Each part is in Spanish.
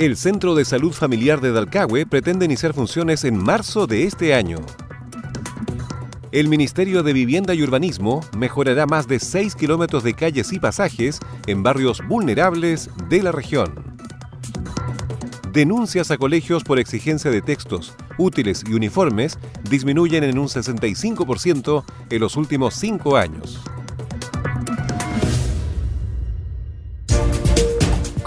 El Centro de Salud Familiar de Dalcahue pretende iniciar funciones en marzo de este año. El Ministerio de Vivienda y Urbanismo mejorará más de 6 kilómetros de calles y pasajes en barrios vulnerables de la región. Denuncias a colegios por exigencia de textos, útiles y uniformes disminuyen en un 65% en los últimos cinco años.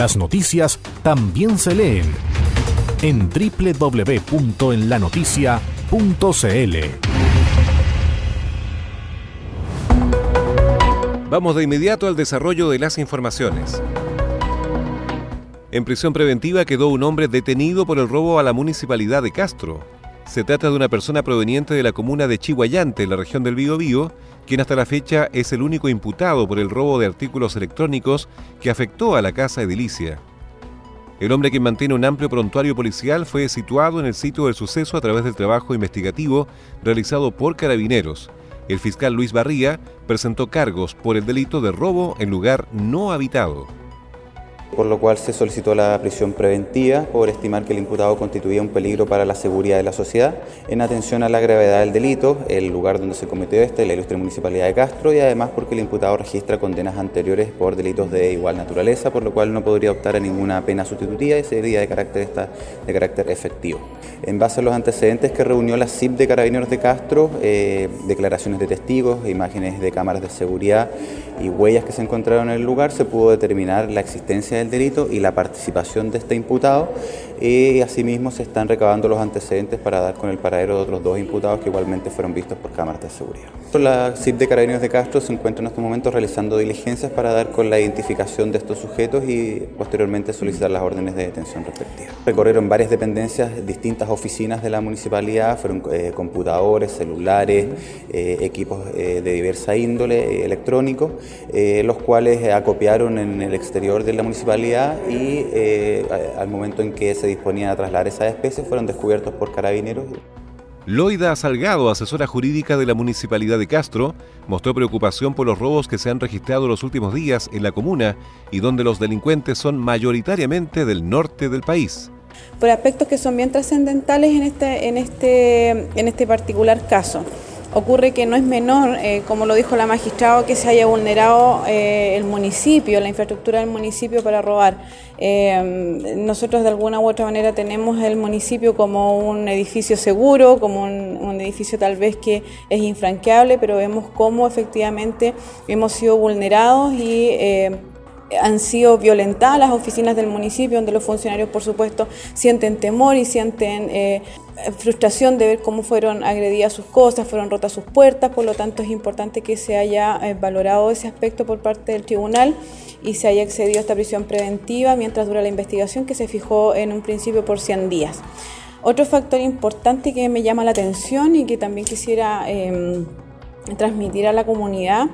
Las noticias también se leen en www.enlanoticia.cl. Vamos de inmediato al desarrollo de las informaciones. En prisión preventiva quedó un hombre detenido por el robo a la municipalidad de Castro. Se trata de una persona proveniente de la comuna de Chihuayante, en la región del Biobío, quien hasta la fecha es el único imputado por el robo de artículos electrónicos que afectó a la casa edilicia. El hombre que mantiene un amplio prontuario policial fue situado en el sitio del suceso a través del trabajo investigativo realizado por carabineros. El fiscal Luis Barría presentó cargos por el delito de robo en lugar no habitado por lo cual se solicitó la prisión preventiva por estimar que el imputado constituía un peligro para la seguridad de la sociedad, en atención a la gravedad del delito, el lugar donde se cometió este, la ilustre municipalidad de Castro, y además porque el imputado registra condenas anteriores por delitos de igual naturaleza, por lo cual no podría optar a ninguna pena sustitutiva y sería de carácter, de carácter efectivo. En base a los antecedentes que reunió la CIP de Carabineros de Castro, eh, declaraciones de testigos, imágenes de cámaras de seguridad y huellas que se encontraron en el lugar, se pudo determinar la existencia del delito y la participación de este imputado y asimismo se están recabando los antecedentes para dar con el paradero de otros dos imputados que igualmente fueron vistos por cámaras de seguridad. La CIP de Carabineros de Castro se encuentra en estos momentos realizando diligencias para dar con la identificación de estos sujetos y posteriormente solicitar las órdenes de detención respectivas. Recorrieron varias dependencias, distintas oficinas de la municipalidad, fueron eh, computadores, celulares, eh, equipos eh, de diversa índole electrónicos, los cuales acopiaron en el exterior de la municipalidad y al momento en que se disponían a trasladar esas especies fueron descubiertos por carabineros. Loida Salgado, asesora jurídica de la Municipalidad de Castro, mostró preocupación por los robos que se han registrado los últimos días en la comuna y donde los delincuentes son mayoritariamente del norte del país. Por aspectos que son bien trascendentales en este, en este, en este particular caso. Ocurre que no es menor, eh, como lo dijo la magistrada, que se haya vulnerado eh, el municipio, la infraestructura del municipio para robar. Eh, nosotros de alguna u otra manera tenemos el municipio como un edificio seguro, como un, un, edificio tal vez que es infranqueable, pero vemos cómo efectivamente hemos sido vulnerados y han sido violentadas las oficinas del municipio, donde los funcionarios, por supuesto, sienten temor y sienten eh, frustración de ver cómo fueron agredidas sus cosas, fueron rotas sus puertas, por lo tanto es importante que se haya eh, valorado ese aspecto por parte del tribunal y se haya accedido a esta prisión preventiva mientras dura la investigación que se fijó en un principio por 100 días. Otro factor importante que me llama la atención y que también quisiera em, transmitir a la comunidad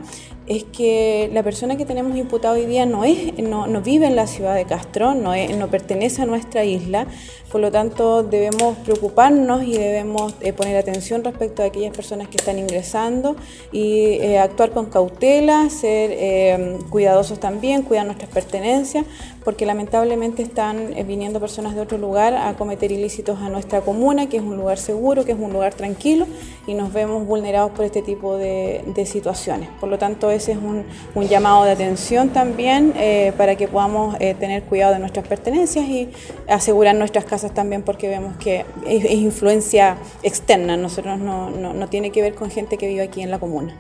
es que la persona que tenemos imputado hoy día no, es, no, no vive en la ciudad de Castro, no, no pertenece a nuestra isla, por lo tanto debemos preocuparnos y debemos eh, poner atención respecto a aquellas personas que están ingresando y eh, actuar con cautela, ser eh, cuidadosos también, cuidar nuestras pertenencias, porque lamentablemente están viniendo personas de otro lugar a cometer ilícitos a nuestra comuna, que es un lugar seguro, que es un lugar tranquilo, y nos vemos vulnerados por este tipo de, situaciones. Por lo tanto, ese es un, llamado de atención también eh, para que podamos eh, tener cuidado de nuestras pertenencias y asegurar nuestras casas también porque vemos que es, influencia externa, nosotros no, no tiene que ver con gente que vive aquí en la comuna.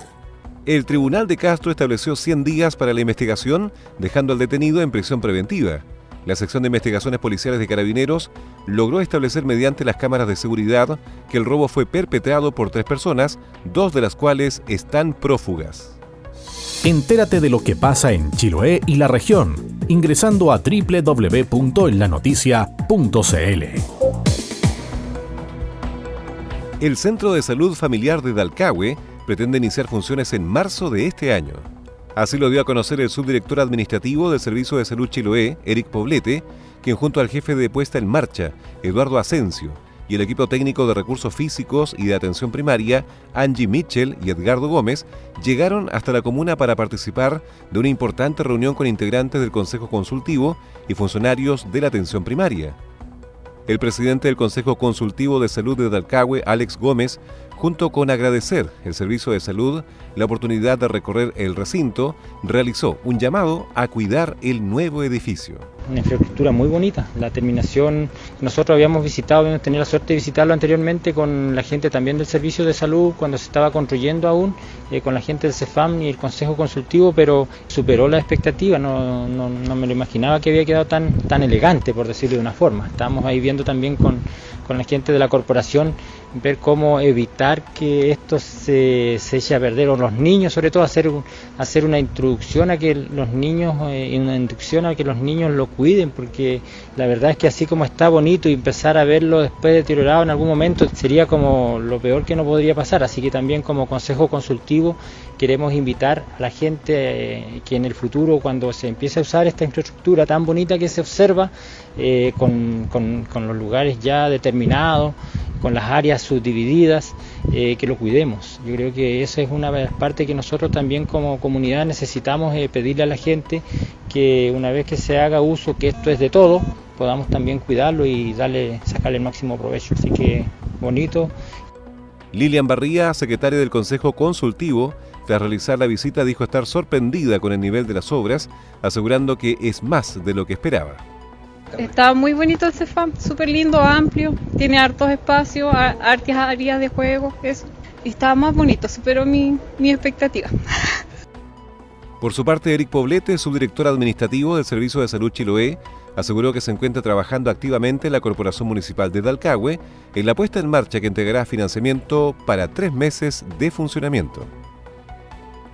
El Tribunal de Castro estableció 100 días para la investigación, dejando al detenido en prisión preventiva. La sección de investigaciones policiales de carabineros logró establecer mediante las cámaras de seguridad que el robo fue perpetrado por tres personas, dos de las cuales están prófugas. Entérate de lo que pasa en Chiloé y la región ingresando a www.enlanoticia.cl. El Centro de Salud Familiar de Dalcahue pretende iniciar funciones en marzo de este año. Así lo dio a conocer el subdirector administrativo del Servicio de Salud Chiloé, Eric Poblete, quien junto al jefe de puesta en marcha, Eduardo Asensio, y el equipo técnico de recursos físicos y de atención primaria, Angie Mitchell y Edgardo Gómez, llegaron hasta la comuna para participar de una importante reunión con integrantes del Consejo Consultivo y funcionarios de la atención primaria. El presidente del Consejo Consultivo de Salud de Dalcahue, Alex Gómez, junto con agradecer el servicio de salud la oportunidad de recorrer el recinto, realizó un llamado a cuidar el nuevo edificio. Una infraestructura muy bonita. La terminación, nosotros habíamos visitado, habíamos tenido la suerte de visitarlo anteriormente con la gente también del servicio de salud cuando se estaba construyendo aún, eh, con la gente del CEFAM y el Consejo Consultivo, pero superó la expectativa. No, no, me lo imaginaba que había quedado tan, tan elegante, por decirlo de una forma. Estábamos ahí viendo también con, con la gente de la corporación ver cómo evitar que esto se, se eche a perder, o los niños, sobre todo hacer, hacer una introducción a que los niños, eh, una inducción a que los niños lo cuiden, porque la verdad es que así como está bonito y empezar a verlo después deteriorado en algún momento sería como lo peor que no podría pasar, así que también como consejo consultivo queremos invitar a la gente eh, que en el futuro, cuando se empiece a usar esta infraestructura tan bonita que se observa, eh, con, con, los lugares ya determinados, con las áreas subdivididas, eh, que lo cuidemos. Yo creo que esa es una parte que nosotros también como comunidad necesitamos pedirle a la gente que una vez que se haga uso, que esto es de todo, podamos también cuidarlo y darle, sacarle el máximo provecho. Así que bonito. Lilian Barría, secretaria del Consejo Consultivo, tras realizar la visita dijo estar sorprendida con el nivel de las obras, asegurando que es más de lo que esperaba. Está muy bonito el CEFAM, súper lindo, amplio, tiene hartos espacios, hartas áreas de juego, eso. Y estaba más bonito, superó mi, mi expectativa. Por su parte, Eric Poblete, subdirector administrativo del Servicio de Salud Chiloé, aseguró que se encuentra trabajando activamente en la Corporación Municipal de Dalcahue en la puesta en marcha que entregará financiamiento para tres meses de funcionamiento.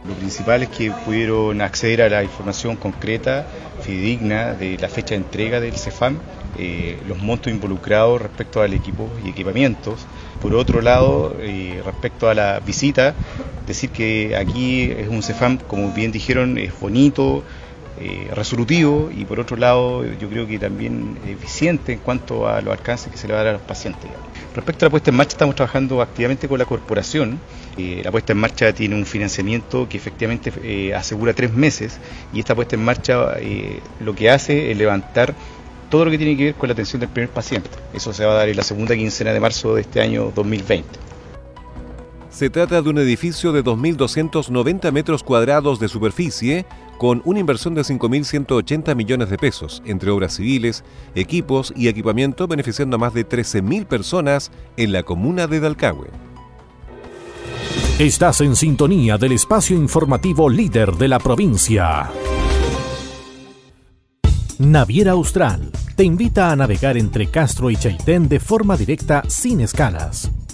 Lo principal es que pudieron acceder a la información concreta, fidedigna de la fecha de entrega del CEFAM, eh, los montos involucrados respecto al equipo y equipamientos. Por otro lado, eh, respecto a la visita, decir que aquí es un CEFAM, como bien dijeron, es bonito, eh, resolutivo y por otro lado yo creo que también eficiente en cuanto a los alcances que se le va a dar a los pacientes. Respecto a la puesta en marcha, estamos trabajando activamente con la corporación. Eh, la puesta en marcha tiene un financiamiento que efectivamente eh, asegura tres meses y esta puesta en marcha lo que hace es levantar todo lo que tiene que ver con la atención del primer paciente. Eso se va a dar en la segunda quincena de marzo de este año 2020. Se trata de un edificio de 2.290 metros cuadrados de superficie con una inversión de 5.180 millones de pesos entre obras civiles, equipos y equipamiento beneficiando a más de 13.000 personas en la comuna de Dalcahue. Estás en sintonía del espacio informativo líder de la provincia. Naviera Austral te invita a navegar entre Castro y Chaitén de forma directa sin escalas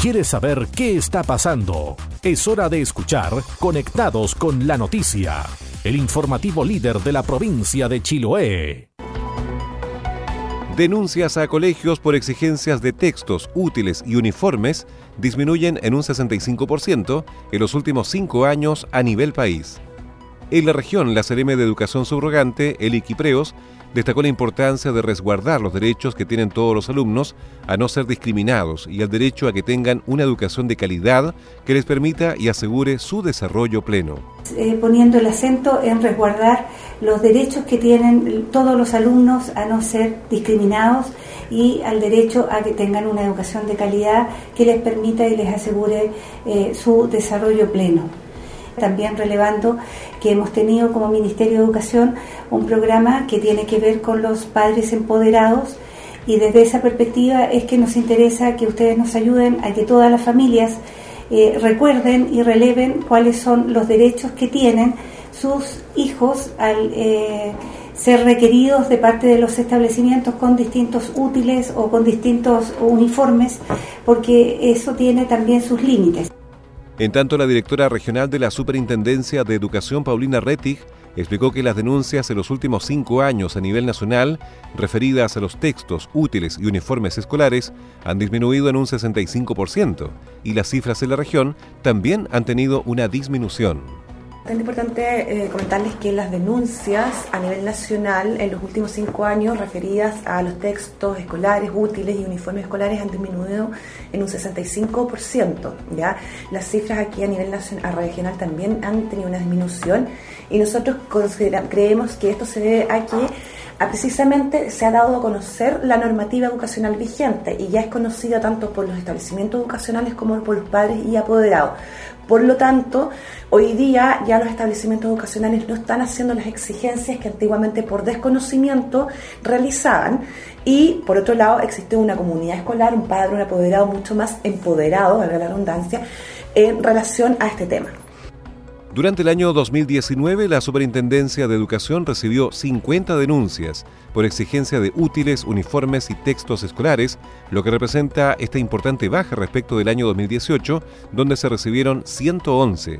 ¿Quieres saber qué está pasando? Es hora de escuchar Conectados con la Noticia, el informativo líder de la provincia de Chiloé. Denuncias a colegios por exigencias de textos útiles y uniformes disminuyen en un 65% en los últimos cinco años a nivel país. En la región, la CRM de Educación Subrogante, el Iquipreos, destacó la importancia de resguardar los derechos que tienen todos los alumnos a no ser discriminados y el derecho a que tengan una educación de calidad que les permita y asegure su desarrollo pleno. Eh, poniendo el acento en resguardar los derechos que tienen todos los alumnos a no ser discriminados y al derecho a que tengan una educación de calidad que les permita y les asegure eh, su desarrollo pleno también relevando que hemos tenido como Ministerio de Educación un programa que tiene que ver con los padres empoderados y desde esa perspectiva es que nos interesa que ustedes nos ayuden a que todas las familias eh, recuerden y releven cuáles son los derechos que tienen sus hijos al eh, ser requeridos de parte de los establecimientos con distintos útiles o con distintos uniformes, porque eso tiene también sus límites. En tanto, la directora regional de la Superintendencia de Educación, Paulina Rettig, explicó que las denuncias en los últimos cinco años a nivel nacional, referidas a los textos, útiles y uniformes escolares, han disminuido en un 65% y las cifras en la región también han tenido una disminución. Es importante eh, comentarles que las denuncias a nivel nacional en los últimos cinco años referidas a los textos escolares, útiles y uniformes escolares han disminuido en un 65%. ¿ya? Las cifras aquí a nivel nacional, regional también han tenido una disminución y nosotros creemos que esto se debe a que precisamente se ha dado a conocer la normativa educacional vigente y ya es conocida tanto por los establecimientos educacionales como por los padres y apoderados. Por lo tanto, hoy día ya los establecimientos educacionales no están haciendo las exigencias que antiguamente por desconocimiento realizaban y por otro lado existe una comunidad escolar, un padre, un apoderado mucho más empoderado, valga la redundancia, en relación a este tema. Durante el año 2019, la Superintendencia de Educación recibió 50 denuncias por exigencia de útiles, uniformes y textos escolares, lo que representa esta importante baja respecto del año 2018, donde se recibieron 111.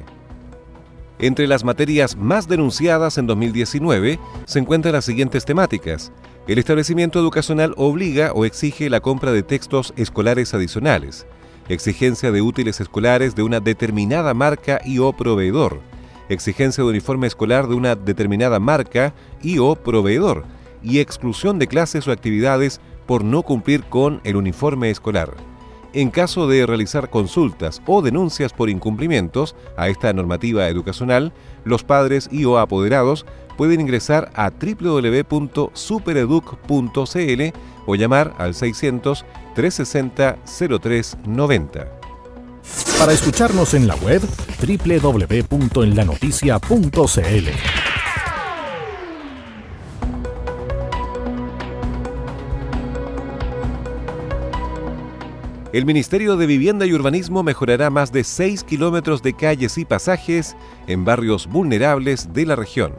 Entre las materias más denunciadas en 2019 se encuentran las siguientes temáticas. El establecimiento educacional obliga o exige la compra de textos escolares adicionales exigencia de útiles escolares de una determinada marca y o proveedor, exigencia de uniforme escolar de una determinada marca y o proveedor, y exclusión de clases o actividades por no cumplir con el uniforme escolar. En caso de realizar consultas o denuncias por incumplimientos a esta normativa educacional, los padres y o apoderados pueden ingresar a www.supereduc.cl o llamar al 600 360 0390. Para escucharnos en la web www.enlanoticia.cl. El Ministerio de Vivienda y Urbanismo mejorará más de 6 kilómetros de calles y pasajes en barrios vulnerables de la región.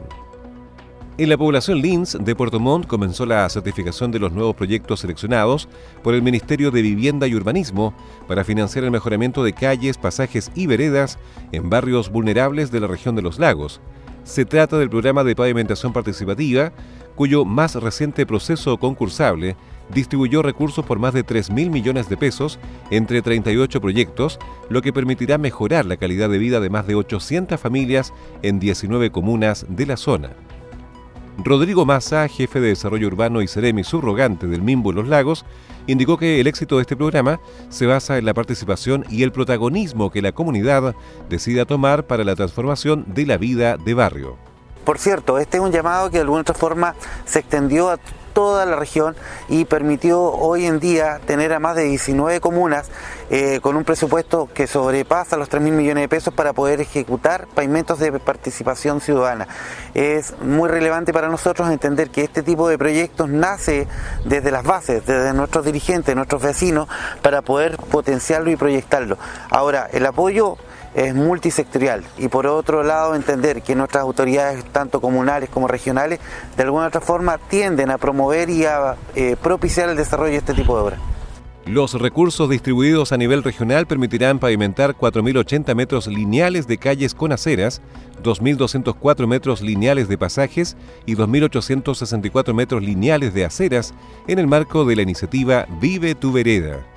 En la población Lins de Puerto Montt comenzó la certificación de los nuevos proyectos seleccionados por el Ministerio de Vivienda y Urbanismo para financiar el mejoramiento de calles, pasajes y veredas en barrios vulnerables de la región de los lagos. Se trata del programa de pavimentación participativa, cuyo más reciente proceso concursable distribuyó recursos por más de 3.000 millones de pesos entre 38 proyectos, lo que permitirá mejorar la calidad de vida de más de 800 familias en 19 comunas de la zona. Rodrigo Massa, jefe de Desarrollo Urbano y Ceremi subrogante del Mimbo en los Lagos, indicó que el éxito de este programa se basa en la participación y el protagonismo que la comunidad decida tomar para la transformación de la vida de barrio. Por cierto, este es un llamado que de alguna otra forma se extendió a toda la región y permitió hoy en día tener a más de 19 comunas eh, con un presupuesto que sobrepasa los 3 mil millones de pesos para poder ejecutar pavimentos de participación ciudadana. Es muy relevante para nosotros entender que este tipo de proyectos nace desde las bases, desde nuestros dirigentes, nuestros vecinos, para poder potenciarlo y proyectarlo. Ahora, el apoyo es multisectorial y por otro lado entender que nuestras autoridades, tanto comunales como regionales, de alguna otra forma tienden a promover y a eh, propiciar el desarrollo de este tipo de obras. Los recursos distribuidos a nivel regional permitirán pavimentar 4.080 metros lineales de calles con aceras, 2.204 metros lineales de pasajes y 2.864 metros lineales de aceras en el marco de la iniciativa Vive tu Vereda.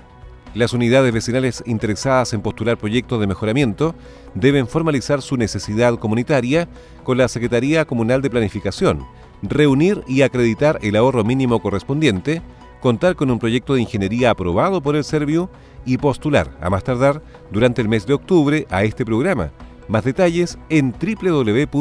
Las unidades vecinales interesadas en postular proyectos de mejoramiento deben formalizar su necesidad comunitaria con la Secretaría Comunal de Planificación, reunir y acreditar el ahorro mínimo correspondiente, contar con un proyecto de ingeniería aprobado por el Serviu y postular, a más tardar, durante el mes de octubre a este programa. Más detalles en www.mimbu.cl.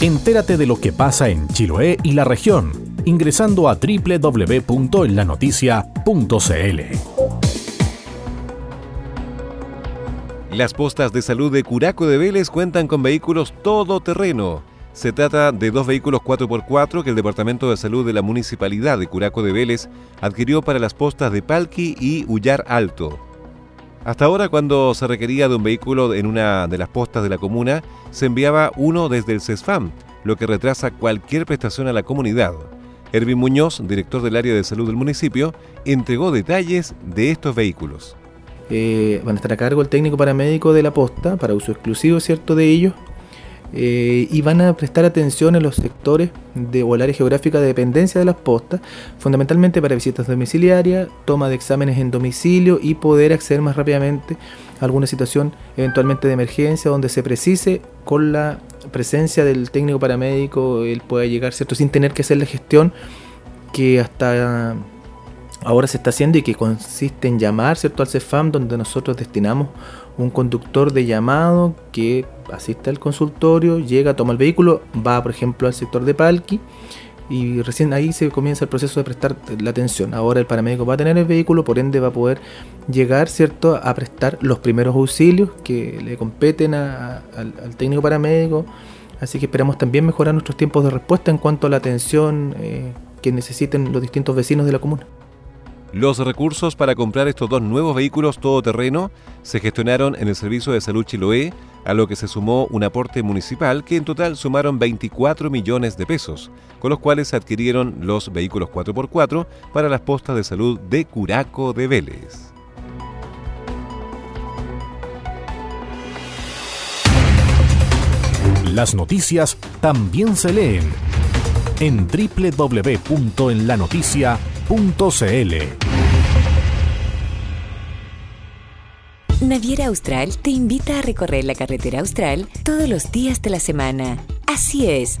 Entérate de lo que pasa en Chiloé y la región, ingresando a www.enlanoticia.cl. Las postas de salud de Curaco de Vélez cuentan con vehículos todoterreno. Se trata de dos vehículos 4x4 que el Departamento de Salud de la Municipalidad de Curaco de Vélez adquirió para las postas de Palqui y Ullar Alto. Hasta ahora, cuando se requería de un vehículo en una de las postas de la comuna, se enviaba uno desde el CESFAM, lo que retrasa cualquier prestación a la comunidad. Ervin Muñoz, director del área de salud del municipio, entregó detalles de estos vehículos. Eh, van a estar a cargo el técnico paramédico de la posta, para uso exclusivo, ¿cierto?, de ellos. Eh, y van a prestar atención en los sectores de, o el área geográfica de dependencia de las postas, fundamentalmente para visitas domiciliarias, toma de exámenes en domicilio y poder acceder más rápidamente a alguna situación eventualmente de emergencia donde se precise con la presencia del técnico paramédico, él pueda llegar, ¿cierto?, sin tener que hacer la gestión que hasta ahora se está haciendo y que consiste en llamar ¿cierto? al CEFAM donde nosotros destinamos un conductor de llamado que asiste al consultorio, llega, toma el vehículo, va por ejemplo al sector de Palqui y recién ahí se comienza el proceso de prestar la atención. Ahora el paramédico va a tener el vehículo, por ende va a poder llegar ¿cierto? a prestar los primeros auxilios que le competen al, técnico paramédico. Así que esperamos también mejorar nuestros tiempos de respuesta en cuanto a la atención eh, que necesiten los distintos vecinos de la comuna. Los recursos para comprar estos dos nuevos vehículos todoterreno se gestionaron en el Servicio de Salud Chiloé, a lo que se sumó un aporte municipal que en total sumaron 24 millones de pesos, con los cuales se adquirieron los vehículos 4x4 para las postas de salud de Curaco de Vélez. Las noticias también se leen en Naviera Austral te invita a recorrer la carretera austral todos los días de la semana. Así es,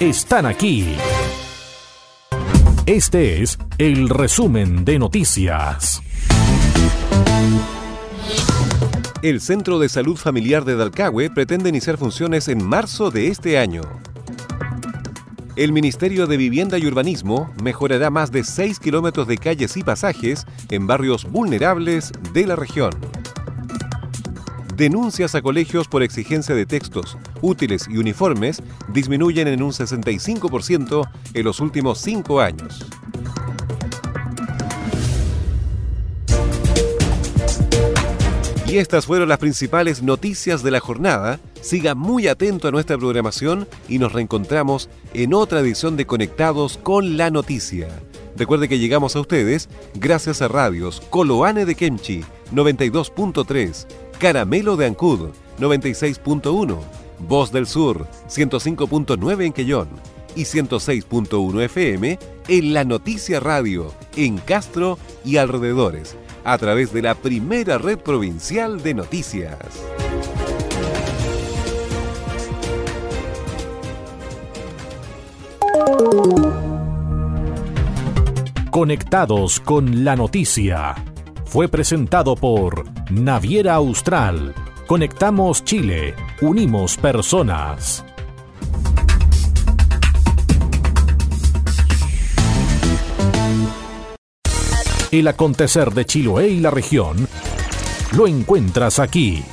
están aquí. Este es el resumen de noticias. El Centro de Salud Familiar de Dalcahue pretende iniciar funciones en marzo de este año. El Ministerio de Vivienda y Urbanismo mejorará más de 6 kilómetros de calles y pasajes en barrios vulnerables de la región. Denuncias a colegios por exigencia de textos, útiles y uniformes disminuyen en un 65% en los últimos cinco años. Y estas fueron las principales noticias de la jornada. Siga muy atento a nuestra programación y nos reencontramos en otra edición de Conectados con la Noticia. Recuerde que llegamos a ustedes gracias a radios Coloane de Kemchi 92.3, Caramelo de Ancud 96.1, Voz del Sur 105.9 en Quellón y 106.1 FM en La Noticia Radio en Castro y alrededores a través de la primera red provincial de noticias. Conectados con la noticia. Fue presentado por Naviera Austral. Conectamos Chile. Unimos personas. El acontecer de Chiloé y la región lo encuentras aquí.